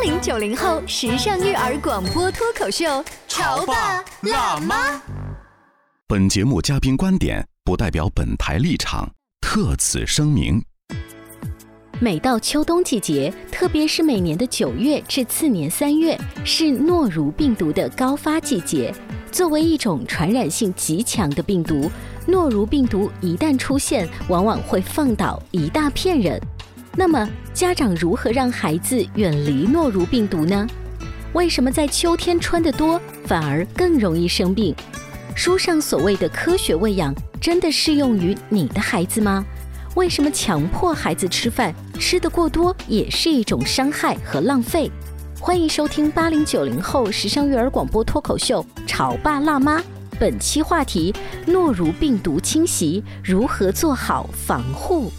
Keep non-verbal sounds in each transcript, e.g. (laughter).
八零九零后时尚育儿广播脱口秀，潮爸辣妈。本节目嘉宾观点不代表本台立场，特此声明。每到秋冬季节，特别是每年的九月至次年三月，是诺如病毒的高发季节。作为一种传染性极强的病毒，诺如病毒一旦出现，往往会放倒一大片人。那么，家长如何让孩子远离诺如病毒呢？为什么在秋天穿得多，反而更容易生病？书上所谓的科学喂养，真的适用于你的孩子吗？为什么强迫孩子吃饭吃得过多也是一种伤害和浪费？欢迎收听八零九零后时尚育儿广播脱口秀《潮爸辣妈》，本期话题：诺如病毒侵袭，如何做好防护？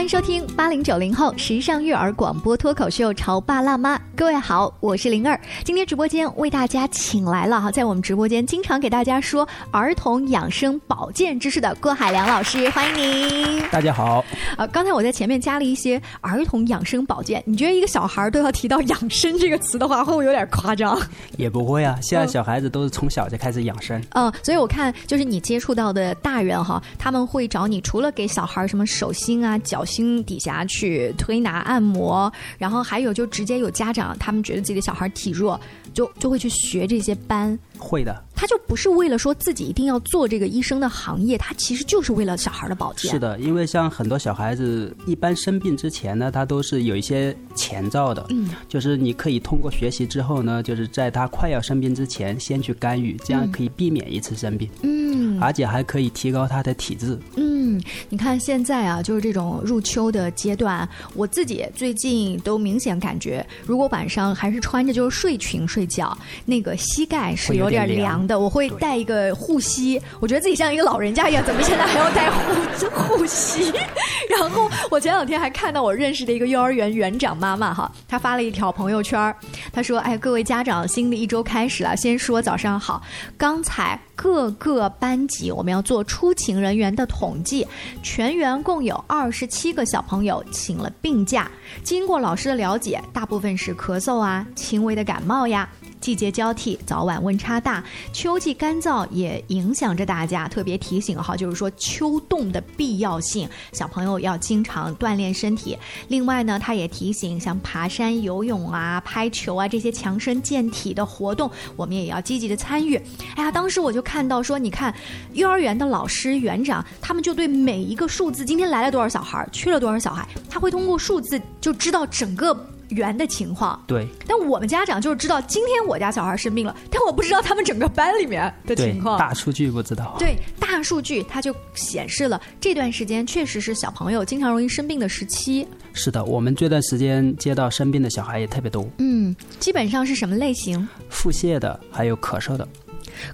欢迎收听八零九零后时尚育儿广播脱口秀《潮爸辣妈》，各位好，我是灵儿。今天直播间为大家请来了哈，在我们直播间经常给大家说儿童养生保健知识的郭海良老师，欢迎您。大家好。啊，刚才我在前面加了一些儿童养生保健，你觉得一个小孩都要提到养生这个词的话，会不会有点夸张？也不会啊，现在小孩子都是从小就开始养生。嗯，所以我看就是你接触到的大人哈，他们会找你除了给小孩什么手心啊、脚。心底下去推拿按摩，然后还有就直接有家长，他们觉得自己的小孩体弱，就就会去学这些班。会的，他就不是为了说自己一定要做这个医生的行业，他其实就是为了小孩的保健。是的，因为像很多小孩子一般生病之前呢，他都是有一些前兆的，嗯，就是你可以通过学习之后呢，就是在他快要生病之前先去干预，这样可以避免一次生病，嗯，而且还可以提高他的体质，嗯，你看现在啊，就是这种入秋的阶段，我自己最近都明显感觉，如果晚上还是穿着就是睡裙睡觉，那个膝盖是有。有点凉的，我会带一个护膝。我觉得自己像一个老人家一样，怎么现在还要带护护膝？(laughs) 然后我前两天还看到我认识的一个幼儿园园长妈妈哈，她发了一条朋友圈，她说：“哎，各位家长，新的一周开始了，先说早上好。刚才各个班级我们要做出勤人员的统计，全员共有二十七个小朋友请了病假。经过老师的了解，大部分是咳嗽啊，轻微的感冒呀。”季节交替，早晚温差大，秋季干燥也影响着大家。特别提醒哈，就是说秋冻的必要性，小朋友要经常锻炼身体。另外呢，他也提醒，像爬山、游泳啊、拍球啊这些强身健体的活动，我们也要积极的参与。哎呀，当时我就看到说，你看幼儿园的老师、园长，他们就对每一个数字，今天来了多少小孩，去了多少小孩，他会通过数字就知道整个。园的情况对，但我们家长就是知道今天我家小孩生病了，但我不知道他们整个班里面的情况。大数据不知道。对，大数据它就显示了这段时间确实是小朋友经常容易生病的时期。是的，我们这段时间接到生病的小孩也特别多。嗯，基本上是什么类型？腹泻的，还有咳嗽的。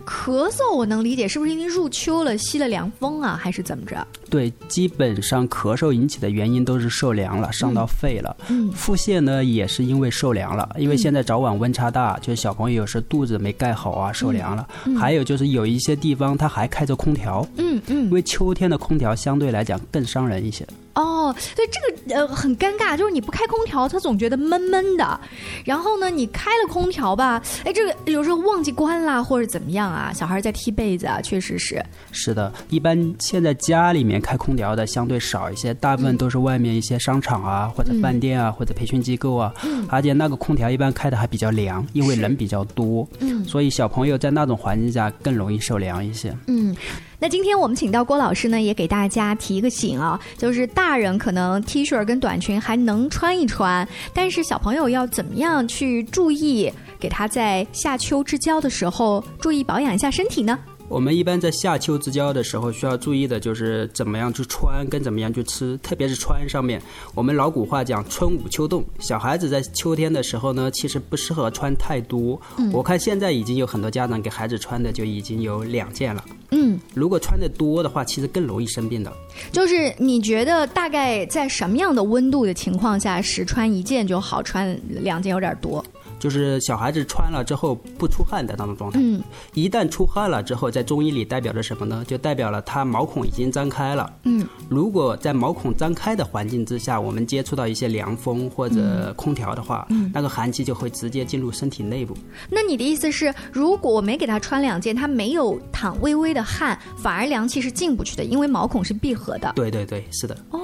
咳嗽我能理解，是不是因为入秋了吸了凉风啊，还是怎么着？对，基本上咳嗽引起的原因都是受凉了，伤到肺了。嗯，腹泻呢也是因为受凉了，因为现在早晚温差大，就是小朋友有时肚子没盖好啊，受凉了。还有就是有一些地方它还开着空调。嗯嗯，因为秋天的空调相对来讲更伤人一些。哦，对这个呃很尴尬，就是你不开空调，他总觉得闷闷的。然后呢，你开了空调吧，哎，这个有时候忘记关啦，或者怎么样啊，小孩在踢被子啊，确实是。是的，一般现在家里面开空调的相对少一些，大部分都是外面一些商场啊，或者饭店啊，或者培训机构啊。嗯。而且那个空调一般开的还比较凉，因为人比较多。嗯。所以小朋友在那种环境下更容易受凉一些。嗯。那今天我们请到郭老师呢，也给大家提一个醒啊，就是大人可能 T 恤跟短裙还能穿一穿，但是小朋友要怎么样去注意，给他在夏秋之交的时候注意保养一下身体呢？我们一般在夏秋之交的时候，需要注意的就是怎么样去穿，跟怎么样去吃，特别是穿上面。我们老古话讲“春捂秋冻”，小孩子在秋天的时候呢，其实不适合穿太多。我看现在已经有很多家长给孩子穿的就已经有两件了。嗯，如果穿的多的话，其实更容易生病的。就是你觉得大概在什么样的温度的情况下，是穿一件就好，穿两件有点多？就是小孩子穿了之后不出汗的那种状态。嗯，一旦出汗了之后，在中医里代表着什么呢？就代表了他毛孔已经张开了。嗯，如果在毛孔张开的环境之下，我们接触到一些凉风或者空调的话，嗯，那个寒气就会直接进入身体内部。那你的意思是，如果我没给他穿两件，他没有淌微微的汗，反而凉气是进不去的，因为毛孔是闭合的。对对对，是的。哦。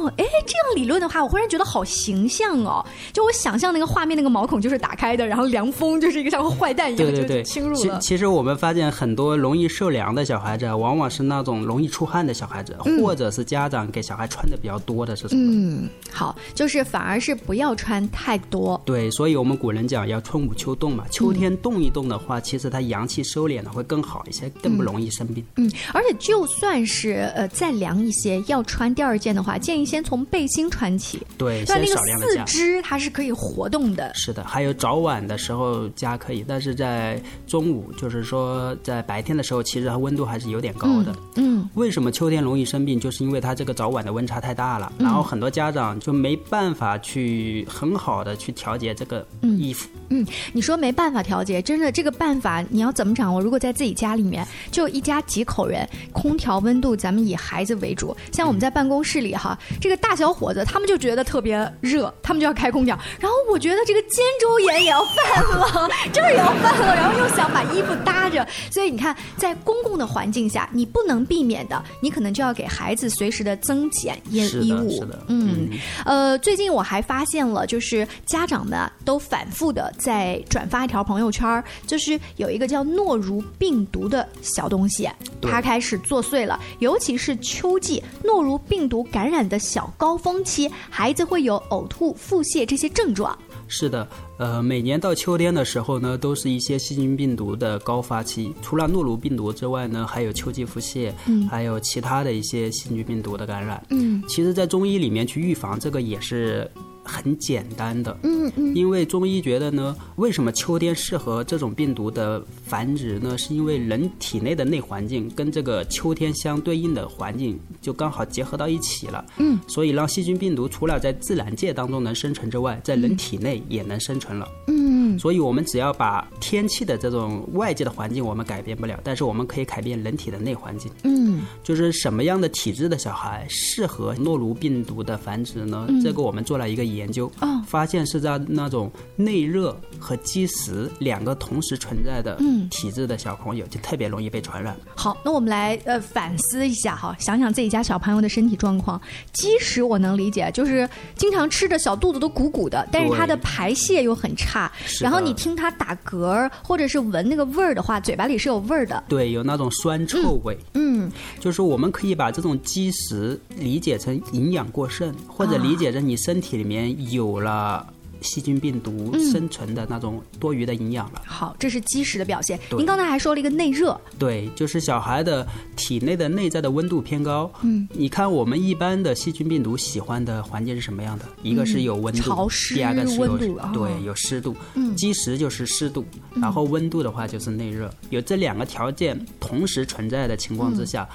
哦，哎，这样理论的话，我忽然觉得好形象哦！就我想象那个画面，那个毛孔就是打开的，然后凉风就是一个像坏蛋一样就侵入了。其实我们发现很多容易受凉的小孩子，往往是那种容易出汗的小孩子，或者是家长给小孩穿的比较多的是什么。嗯，好，就是反而是不要穿太多。对，所以我们古人讲要春捂秋冻嘛，秋天冻一冻的话，其实它阳气收敛的会更好一些，更不容易生病。嗯，而且就算是呃再凉一些，要穿第二件的话，建议。先从背心穿起，对，先少量的加。四肢它是可以活动的，是的。还有早晚的时候加可以，但是在中午，就是说在白天的时候，其实它温度还是有点高的。嗯，为什么秋天容易生病？就是因为它这个早晚的温差太大了，然后很多家长就没办法去很好的去调节这个衣服。嗯，你说没办法调节，真的这个办法你要怎么掌握？如果在自己家里面就一家几口人，空调温度咱们以孩子为主，像我们在办公室里哈。这个大小伙子，他们就觉得特别热，他们就要开空调。然后我觉得这个肩周炎也要犯了，这 (laughs) 儿也要犯了，然后又想把衣服搭着。所以你看，在公共的环境下，你不能避免的，你可能就要给孩子随时的增减衣衣物。是的，嗯，呃，最近我还发现了，就是家长们都反复的在转发一条朋友圈，就是有一个叫诺如病毒的小东西，它开始作祟了。尤其是秋季，诺如病毒感染的。小高峰期，孩子会有呕吐、腹泻这些症状。是的，呃，每年到秋天的时候呢，都是一些细菌病毒的高发期。除了诺如病毒之外呢，还有秋季腹泻，嗯，还有其他的一些细菌病毒的感染。嗯，其实，在中医里面去预防这个也是。很简单的，嗯嗯，因为中医觉得呢，为什么秋天适合这种病毒的繁殖呢？是因为人体内的内环境跟这个秋天相对应的环境就刚好结合到一起了，嗯，所以让细菌病毒除了在自然界当中能生存之外，在人体内也能生存了，嗯，所以我们只要把天气的这种外界的环境我们改变不了，但是我们可以改变人体的内环境，嗯，就是什么样的体质的小孩适合诺如病毒的繁殖呢？这个我们做了一个研。研究啊，发现是在那种内热和积食两个同时存在的体质的小朋友，就特别容易被传染。好，那我们来呃反思一下哈，想想自己家小朋友的身体状况。积食我能理解，就是经常吃着小肚子都鼓鼓的，但是他的排泄又很差。然后你听他打嗝或者是闻那个味儿的话，嘴巴里是有味儿的。对，有那种酸臭味。嗯，就是我们可以把这种积食理解成营养过剩，或者理解成你身体里面。有了细菌病毒生存的那种多余的营养了。好，这是积食的表现。您刚才还说了一个内热，对，就是小孩的体内的内在的温度偏高。嗯，你看我们一般的细菌病毒喜欢的环境是什么样的？一个是有温度，潮湿，第二个是有对有湿度。嗯，积食就是湿度，然后温度的话就是内热，有这两个条件同时存在的情况之下。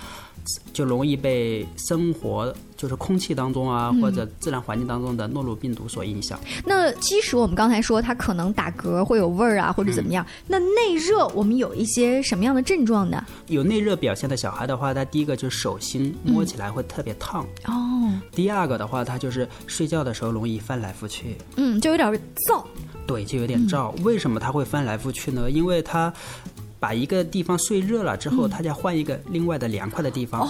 就容易被生活就是空气当中啊、或者自然环境当中的诺如病毒所影响。那即使我们刚才说它可能打嗝会有味儿啊，或者怎么样。那内热我们有一些什么样的症状呢？有内热表现的小孩的话，他第一个就是手心摸起来会特别烫，哦，第二个的话，他就是睡觉的时候容易翻来覆去，嗯，就有点燥。对，就有点燥。为什么他会翻来覆去呢？因为他把一个地方睡热了之后，他再换一个另外的凉快的地方，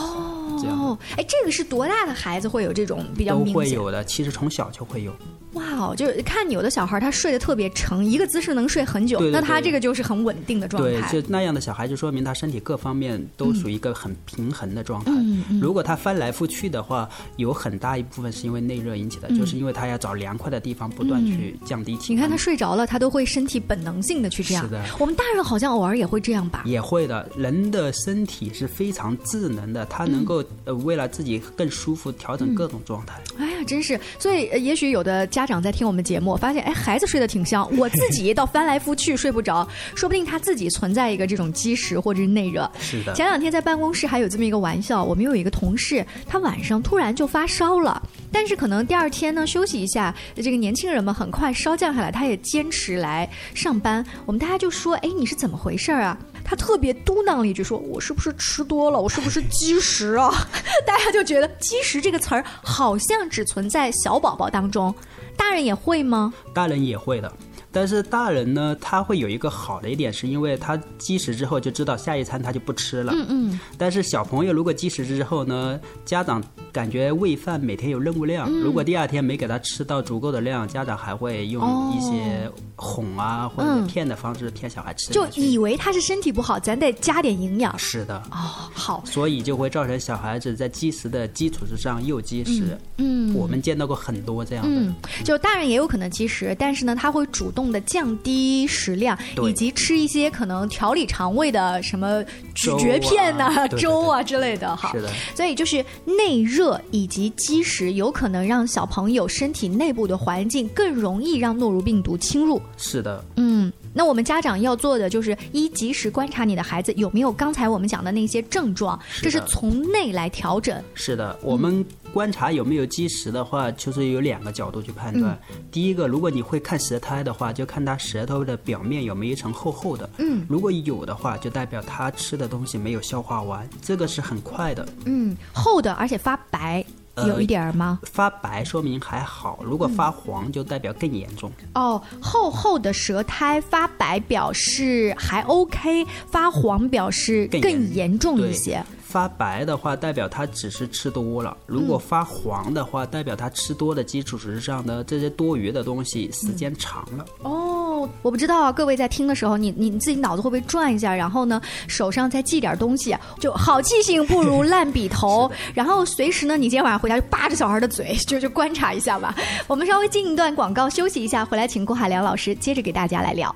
这样哦，哎，这个是多大的孩子会有这种比较都明显？会有的。其实从小就会有。哇哦，就是看有的小孩他睡得特别沉，一个姿势能睡很久，对对那他这个就是很稳定的状态对，态。就那样的小孩，就说明他身体各方面都属于一个很平衡的状态。嗯如果他翻来覆去的话，有很大一部分是因为内热引起的，就是因为他要找凉快的地方，不断去降低体温。嗯你看他睡着了，他都会身体本能性的去这样。是的我们大人好像偶尔也会这样吧？也会的，人的身体是非常智能的，他能够呃为了自己更舒服调整各种状态。哎呀，真是，所以呃也许有的家长在听我们节目，发现哎孩子睡得挺香，我自己倒翻来覆去睡不着，(laughs) 说不定他自己存在一个这种积食或者是内热。是的，前两天在办公室还有这么一个玩笑，我们有一个同事，他晚上突然就发烧了，但是可能第二天呢休息一下，这个年轻人们很快烧降下来，他也坚持来上班。我们大家就说，哎，你是怎么回事儿啊？他特别嘟囔了一句说，我是不是吃多了？我是不是积食啊？(laughs) 大家就觉得积食这个词儿好像只存在小宝宝当中，大人也会吗？大人也会的。但是大人呢，他会有一个好的一点，是因为他积食之后就知道下一餐他就不吃了。嗯嗯，但是小朋友如果积食之后呢，家长感觉喂饭每天有任务量，嗯如果第二天没给他吃到足够的量，家长还会用一些哄啊、或嗯者骗的方式骗小孩吃就。以为他是身体不好，咱得加点营养。是的，哦，好，所以就会造成小孩子在积食的基础之上又积食。嗯我们见到过很多这样的。嗯，就大人也有可能积食，但是呢，他会主动的降低食量，以及吃一些可能调理肠胃的什么咀嚼片呐、(laughs) 粥啊之类的。哈，是的，所以就是内热以及积食，有可能让小朋友身体内部的环境更容易让诺如病毒侵入。是的，嗯，那我们家长要做的就是一及时观察你的孩子有没有刚才我们讲的那些症状，这是从内来调整。是的，我们观察有没有积食的话，就是有两个角度去判断。第一个，如果你会看舌苔的话，就看他舌头的表面有没有一层厚厚的。嗯，如果有的话，就代表他吃的东西没有消化完，这个是很快的。嗯，厚的而且发白，呃有一点儿吗？发白说明还好，如果发黄就代表更严重。哦，厚厚的舌苔发白表示还 OK，发黄表示更严重一些。发白的话，代表他只是吃多了；如果发黄的话，代表他吃多的基础之上呢，这些多余的东西时间长了。哦，我不知道啊，各位在听的时候，你你你自己脑子会不会转一下？然后呢，手上再记点东西，就好记性不如烂笔头。(laughs) 然后随时呢，你今天晚上回家就扒着小孩的嘴，就就观察一下吧。(laughs) 我们稍微进一段广告，休息一下，回来请郭海良老师接着给大家来聊。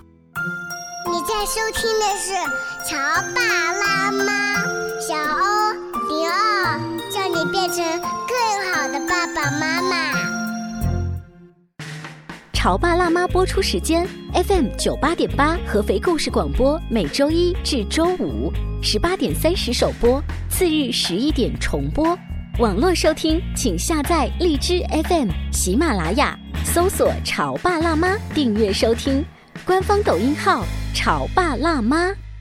你在收听的是《乔爸辣妈》，小欧零二，叫你变成更好的爸爸妈妈。潮爸辣妈播出时间：FM 九八点八合肥故事广播，每周一至周五十八点三十首播，次日十一点重播。网络收听，请下载荔枝 FM、喜马拉雅，搜索“潮爸辣妈”，订阅收听。官方抖音号“潮爸辣妈”。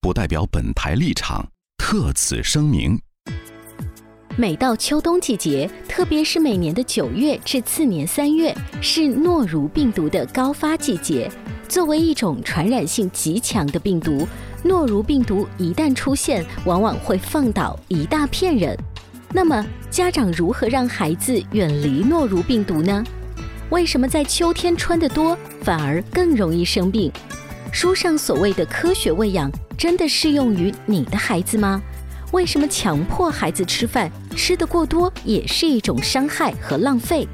不代表本台立场，特此声明。每到秋冬季节，特别是每年的九月至次年三月，是诺如病毒的高发季节。作为一种传染性极强的病毒，诺如病毒一旦出现，往往会放倒一大片人。那么，家长如何让孩子远离诺如病毒呢？为什么在秋天穿得多，反而更容易生病？书上所谓的科学喂养，真的适用于你的孩子吗？为什么强迫孩子吃饭吃的过多也是一种伤害和浪费。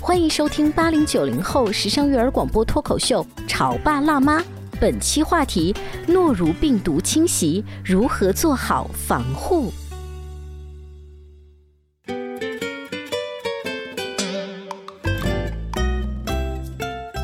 欢迎收听八零九零后时尚育儿广播脱口秀《潮爸辣妈》，本期话题：诺如病毒侵袭，如何做好防护？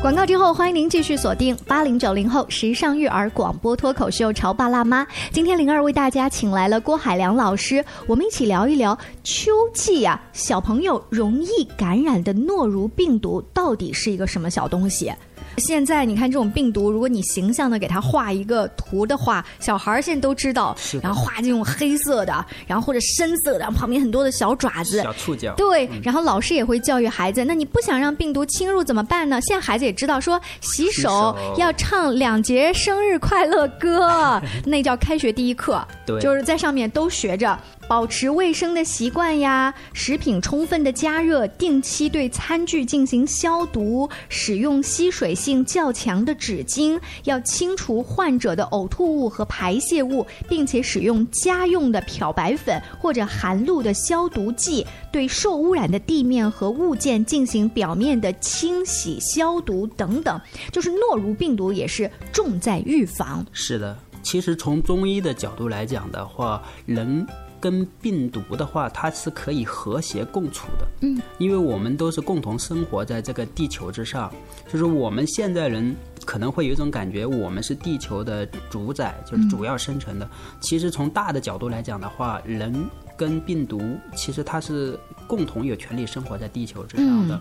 广告之后，欢迎您继续锁定八零九零后时尚育儿广播脱口秀《潮爸辣妈》。今天灵儿为大家请来了郭海良老师，我们一起聊一聊秋季呀、小朋友容易感染的诺如病毒到底是一个什么小东西。现在你看这种病毒，如果你形象的给它画一个图的话，小孩儿现在都知道，然后画这种黑色的，然后或者深色的，然后旁边很多的小爪子、小触角。对，然后老师也会教育孩子，那你不想让病毒侵入怎么办呢？现在孩子也知道说洗手要唱两节生日快乐歌，(laughs) 那叫开学第一课，对，就是在上面都学着。保持卫生的习惯呀，食品充分的加热，定期对餐具进行消毒，使用吸水性较强的纸巾，要清除患者的呕吐物和排泄物，并且使用家用的漂白粉或者含氯的消毒剂，对受污染的地面和物件进行表面的清洗消毒等等。就是诺如病毒也是重在预防。是的，其实从中医的角度来讲的话，人。跟病毒的话，它是可以和谐共处的。嗯，因为我们都是共同生活在这个地球之上，就是我们现在人可能会有一种感觉，我们是地球的主宰，就是主要生存的。其实从大的角度来讲的话，人跟病毒其实它是共同有权利生活在地球之上的。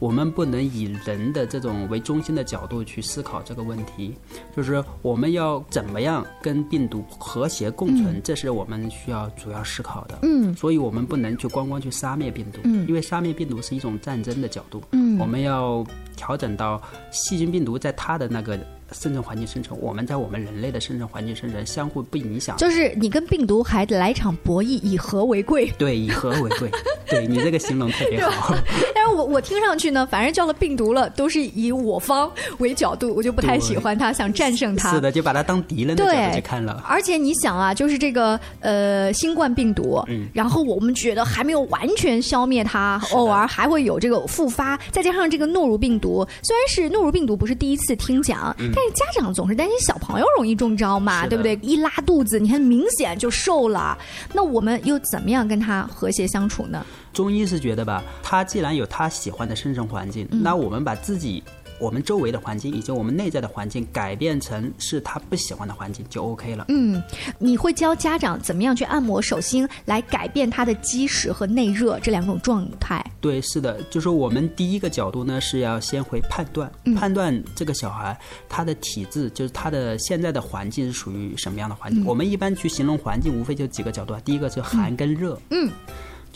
我们不能以人的这种为中心的角度去思考这个问题，就是我们要怎么样跟病毒和谐共存，这是我们需要主要思考的。嗯，所以我们不能去光光去杀灭病毒，嗯，因为杀灭病毒是一种战争的角度。嗯，我们要调整到细菌病毒在它的那个。生存环境生存，我们在我们人类的生存环境生存，相互不影响。就是你跟病毒还得来场博弈，以和为贵。对，以和为贵。(laughs) 对你这个形容特别好。但是我我听上去呢，反正叫了病毒了，都是以我方为角度，我就不太喜欢它，想战胜它。是的，就把它当敌人的角度去看了。而且你想啊，就是这个呃新冠病毒，嗯，然后我们觉得还没有完全消灭它，偶尔还会有这个复发。再加上这个诺如病毒，虽然是诺如病毒不是第一次听讲，但是家长总是担心小朋友容易中招嘛，对不对？一拉肚子，你看明显就瘦了。那我们又怎么样跟他和谐相处呢？中医是觉得吧，他既然有他喜欢的生存环境，那我们把自己、我们周围的环境以及我们内在的环境改变成是他不喜欢的环境，就 OK 了。嗯，你会教家长怎么样去按摩手心来改变他的积食和内热这两种状态？对，是的，就是我们第一个角度呢是要先会判断，判断这个小孩他的体质，就是他的现在的环境是属于什么样的环境。我们一般去形容环境，无非就几个角度，第一个是寒跟热。嗯。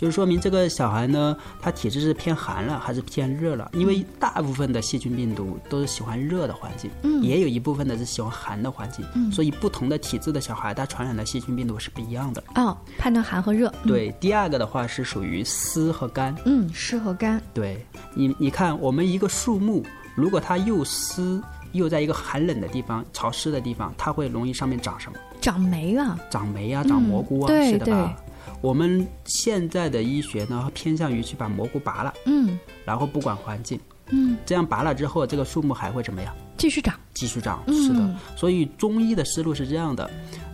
就是说明这个小孩呢，他体质是偏寒了还是偏热了？因为大部分的细菌病毒都是喜欢热的环境，嗯，也有一部分的是喜欢寒的环境，嗯，所以不同的体质的小孩，他传染的细菌病毒是不一样的。哦，判断寒和热。对，第二个的话是属于湿和干。嗯，湿和干。对，你你看，我们一个树木，如果它又湿又在一个寒冷的地方、潮湿的地方，它会容易上面长什么？长霉啊！长霉啊，长蘑菇啊，是的吧？我们现在的医学呢，偏向于去把蘑菇拔了，嗯，然后不管环境，嗯，这样拔了之后，这个树木还会怎么样？继续长，继续长，是的。所以中医的思路是这样的：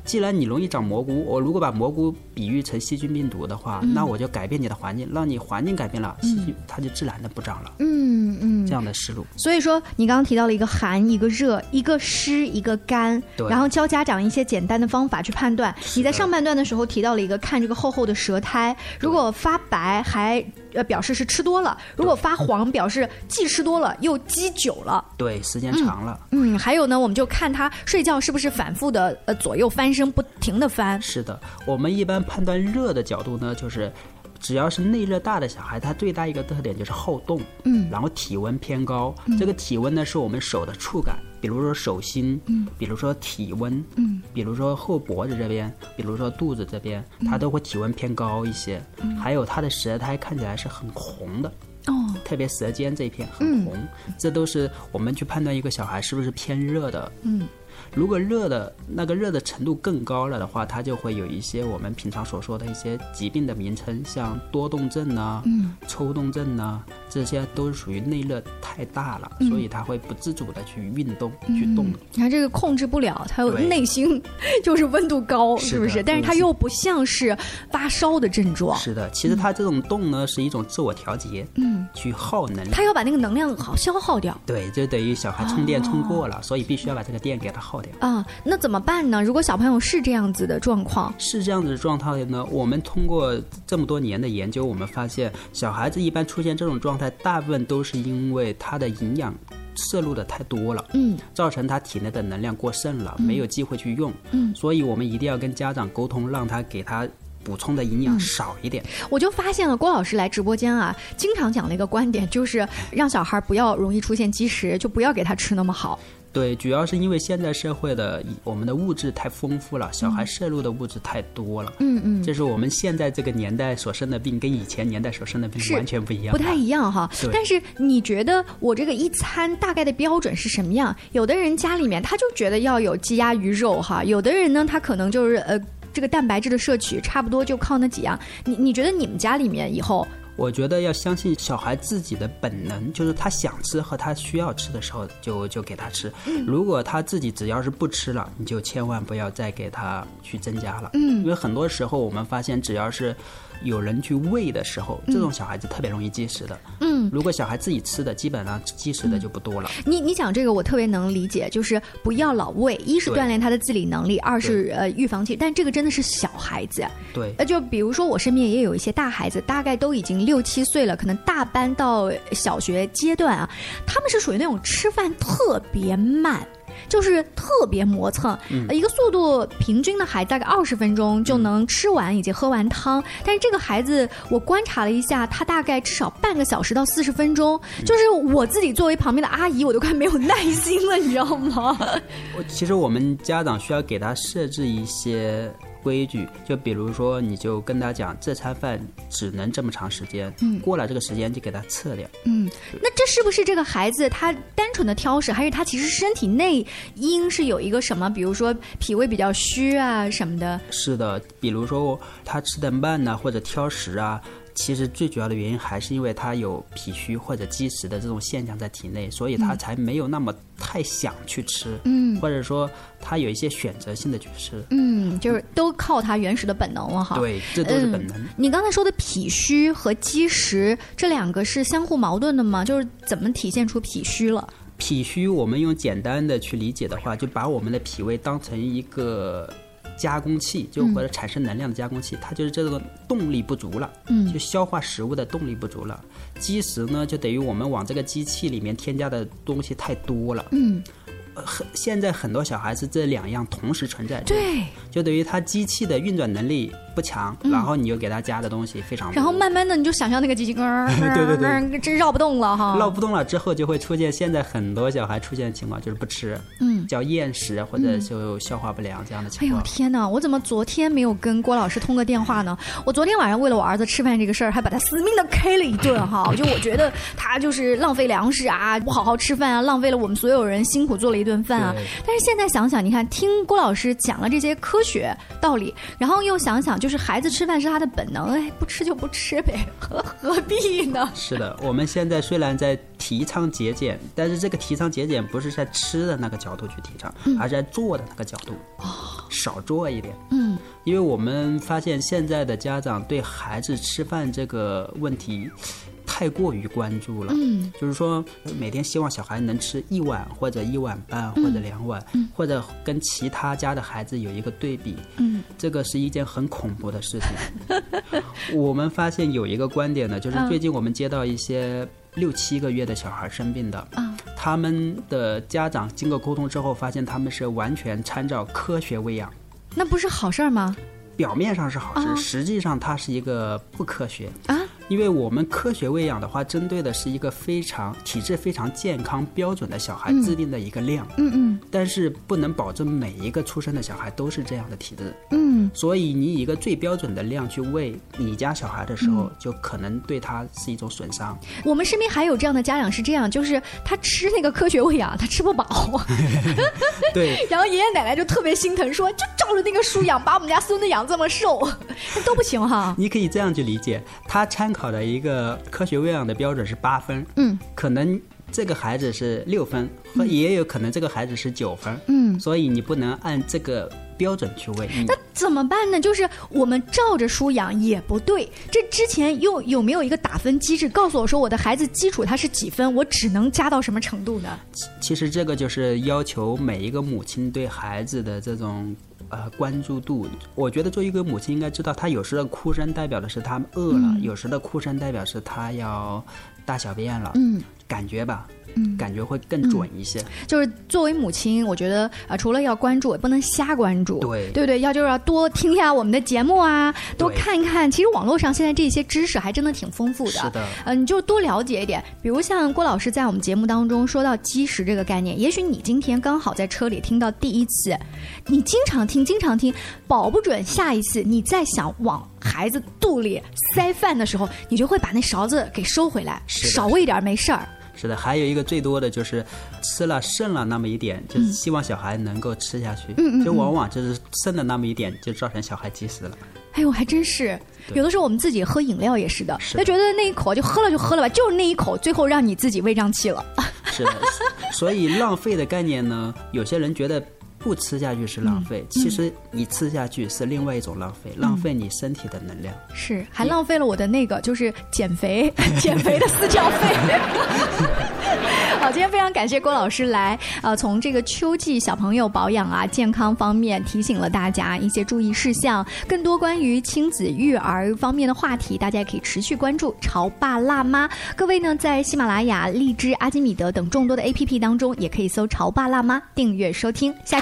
既然你容易长蘑菇，我如果把蘑菇比喻成细菌病毒的话，那我就改变你的环境，让你环境改变了，细菌它就自然的不长了。嗯嗯，这样的思路。所以说，你刚刚提到了一个寒，一个热，一个湿，一个干，然后教家长一些简单的方法去判断。你在上半段的时候提到了一个看这个厚厚的舌苔，如果发白还呃表示是吃多了，如果发黄表示既吃多了又积久了。对，时间长了。嗯，还有呢，我们就看他睡觉是不是反复的呃左右翻身，不停的翻。是的，我们一般判断热的角度呢，就是只要是内热大的小孩，他最大一个特点就是好动，嗯，然后体温偏高。这个体温呢，是我们手的触感，比如说手心，嗯，比如说体温，嗯，比如说后脖子这边，比如说肚子这边，它都会体温偏高一些。还有他的舌苔看起来是很红的。哦，特别舌尖这一片很红，这都是我们去判断一个小孩是不是偏热的。嗯，如果热的那个热的程度更高了的话，它就会有一些我们平常所说的一些疾病的名称，像多动症呐、嗯抽动症呐、这些都是属于内热太大了，嗯所以它会不自主的去运动、去动。你看这个控制不了，他对内心就是温度高，是是不是？但是它又不像是发烧的症状，是的，其实它这种动呢是一种自我调节，嗯，去耗能量。它要把那个能量好消耗掉。对，就等于小孩充电充过了，所以必须要把这个电给它耗掉。啊，那怎么办呢？如果小朋友是这样子的状况，是这样子的状态呢？我们通过这么多年的研究，我们发现小孩子一般出现这种状态，大部分都是因为他的营养摄入的太多了，嗯，造成他体内的能量过剩了，没有机会去用，嗯所以我们一定要跟家长沟通，让他给他补充的营养少一点。我就发现了郭老师来直播间啊，经常讲的一个观点就是让小孩不要容易出现积食，就不要给他吃那么好。对，主要是因为现在社会的我们的物质太丰富了，小孩摄入的物质太多了。嗯嗯这是我们现在这个年代所生的病，跟以前年代所生的病完全不一样，不太一样哈。但是你觉得我这个一餐大概的标准是什么样？有的人家里面他就觉得要有鸡鸭鱼肉哈，有的人呢他可能就是呃这个蛋白质的摄取差不多就靠那几样。你你觉得你们家里面以后我觉得要相信小孩自己的本能，就是他想吃和他需要吃的时候就就给他吃。嗯如果他自己只要是不吃了，你就千万不要再给他去增加了。嗯因为很多时候我们发现，只要是有人去喂的时候，嗯这种小孩子特别容易积食的。嗯，如果小孩自己吃的，基本上积食的就不多了。你你讲这个我特别能理解，就是不要老喂，一是锻炼他的自理能力，二是呃预防期，但这个真的是小孩子。对，呃，就比如说我身边也有一些大孩子，大概都已经六七岁了，可能大班到小学阶段啊，他们是属于那种吃饭特别慢。就是特别磨蹭，一个速度平均的孩子大概二十分钟就能吃完以及喝完汤，但是这个孩子我观察了一下，他大概至少半个小时到四十分钟，就是我自己作为旁边的阿姨，我都快没有耐心了，你知道吗？(laughs) 我其实我们家长需要给他设置一些规矩，就比如说，你就跟他讲，这餐饭只能这么长时间，嗯过了这个时间就给他撤掉。嗯，那这是不是这个孩子他单纯的挑食，还是他其实身体内因是有一个什么，比如说脾胃比较虚啊什么的？是的，比如说他吃的慢呐、或者挑食啊。其实最主要的原因还是因为他有脾虚或者积食的这种现象在体内，所以他嗯才没有那么太想去吃，嗯或者说他有一些选择性的去吃。嗯，就是都靠他原始的本能了哈。对，这都是本能。嗯。你刚才说的脾虚和积食这两个是相互矛盾的吗？就是怎么体现出脾虚了？脾虚，我们用简单的去理解的话，就把我们的脾胃当成一个加工器，就嗯或者产生能量的加工器，它就是这个动力不足了，嗯就消化食物的动力不足了。积食呢，就等于我们往这个机器里面添加的东西太多了。很现在很多小孩是这两样同时存在，对，就等于他机器的运转能力不强，嗯然后你又给他加的东西非常，然后慢慢的你就想象那个机器咯儿，对对对对，(laughs) 这绕不动了哈。绕不动了之后，就会出现现在很多小孩出现的情况，就是不吃，嗯叫厌食或者就消化不良这样的情况哎呦。天哪！我怎么昨天没有跟郭老师通个电话呢？我昨天晚上为了我儿子吃饭这个事儿，还把他死命的 K 了一顿哈。(laughs) 就我觉得他就是浪费粮食啊，不好好吃饭啊，浪费了我们所有人辛苦做了一顿饭啊。但是现在想想，你看听郭老师讲了这些科学道理，然后又想想，就是孩子吃饭是他的本能，哎，不吃就不吃呗，(laughs) 何何必呢？是的，我们现在虽然在提倡节俭，但是这个提倡节俭不是在吃的那个角度去提倡，嗯而是在做的那个角度，少做一点。嗯因为我们发现现在的家长对孩子吃饭这个问题太过于关注了，嗯就是说呃每天希望小孩能吃一碗或者一碗半嗯或者两碗，嗯或者跟其他家的孩子有一个对比，嗯这个是一件很恐怖的事情。(laughs) 我们发现有一个观点呢，就是嗯最近我们接到一些六七个月的小孩生病的，啊他们的家长经过沟通之后，发现他们是完全参照科学喂养。那不是好事儿吗？表面上是好事，啊实际上它是一个不科学。啊？因为我们科学喂养的话，针对的是一个非常体质非常健康标准的小孩嗯。制定的一个量，嗯嗯。但是不能保证每一个出生的小孩都是这样的体质。嗯，所以你以一个最标准的量去喂你家小孩的时候，嗯。就可能对他是一种损伤。我们身边还有这样的家长是这样，就是他吃那个科学喂养，他吃不饱，(laughs) 对，(laughs) 然后爷爷奶奶就特别心疼，说就照着那个书养，把我们家孙子养这么瘦，(laughs) 都不行哈。你可以这样去理解，他参考的一个科学喂养的标准是八分，嗯，可能这个孩子是六分，或也有可能这个孩子是九分，嗯所以你不能按这个标准去喂。那怎么办呢？就是我们照着书养也不对，这之前又有没有一个打分机制，告诉我说我的孩子基础他是几分，我只能加到什么程度呢？其实这个就是要求每一个母亲对孩子的这种呃关注度。我觉得作为一个母亲应该知道，她有时的哭声代表的是她饿了，嗯有时的哭声代表是她要大小便了，嗯，感觉吧，嗯感觉会更准一些。就是作为母亲，我觉得啊、呃除了要关注，也不能瞎关注，对对不对？要就是要多听一下我们的节目啊，多看一看。其实网络上现在这些知识还真的挺丰富的，是的嗯、你就多了解一点。比如像郭老师在我们节目当中说到积食这个概念，也许你今天刚好在车里听到第一次，你经常听，经常听，保不准下一次你再想往孩子肚里塞饭的时候，你就会把那勺子给收回来，少喂点儿没事儿。是的，还有一个最多的就是吃了剩了那么一点，就是希望小孩能够吃下去，就往往就是剩的那么一点，就造成小孩积食了。哎呦，还真是，有的时候我们自己喝饮料也是的，是的他觉得那一口就喝了就喝了吧，就是那一口，最后让你自己胃胀气了。是的，所以浪费的概念呢，有些人觉得不吃下去是浪费，其实你吃下去是另外一种浪费，浪费你身体的能量。是，还浪费了我的那个就是减肥 (laughs) 减肥的私教费。(laughs) 好，今天非常感谢郭老师来，呃，从这个秋季小朋友保养啊、健康方面提醒了大家一些注意事项，更多关于亲子育儿方面的话题，大家也可以持续关注潮爸辣妈。各位呢，在喜马拉雅、荔枝、阿基米德等众多的 APP 当中，也可以搜“潮爸辣妈”订阅收听。下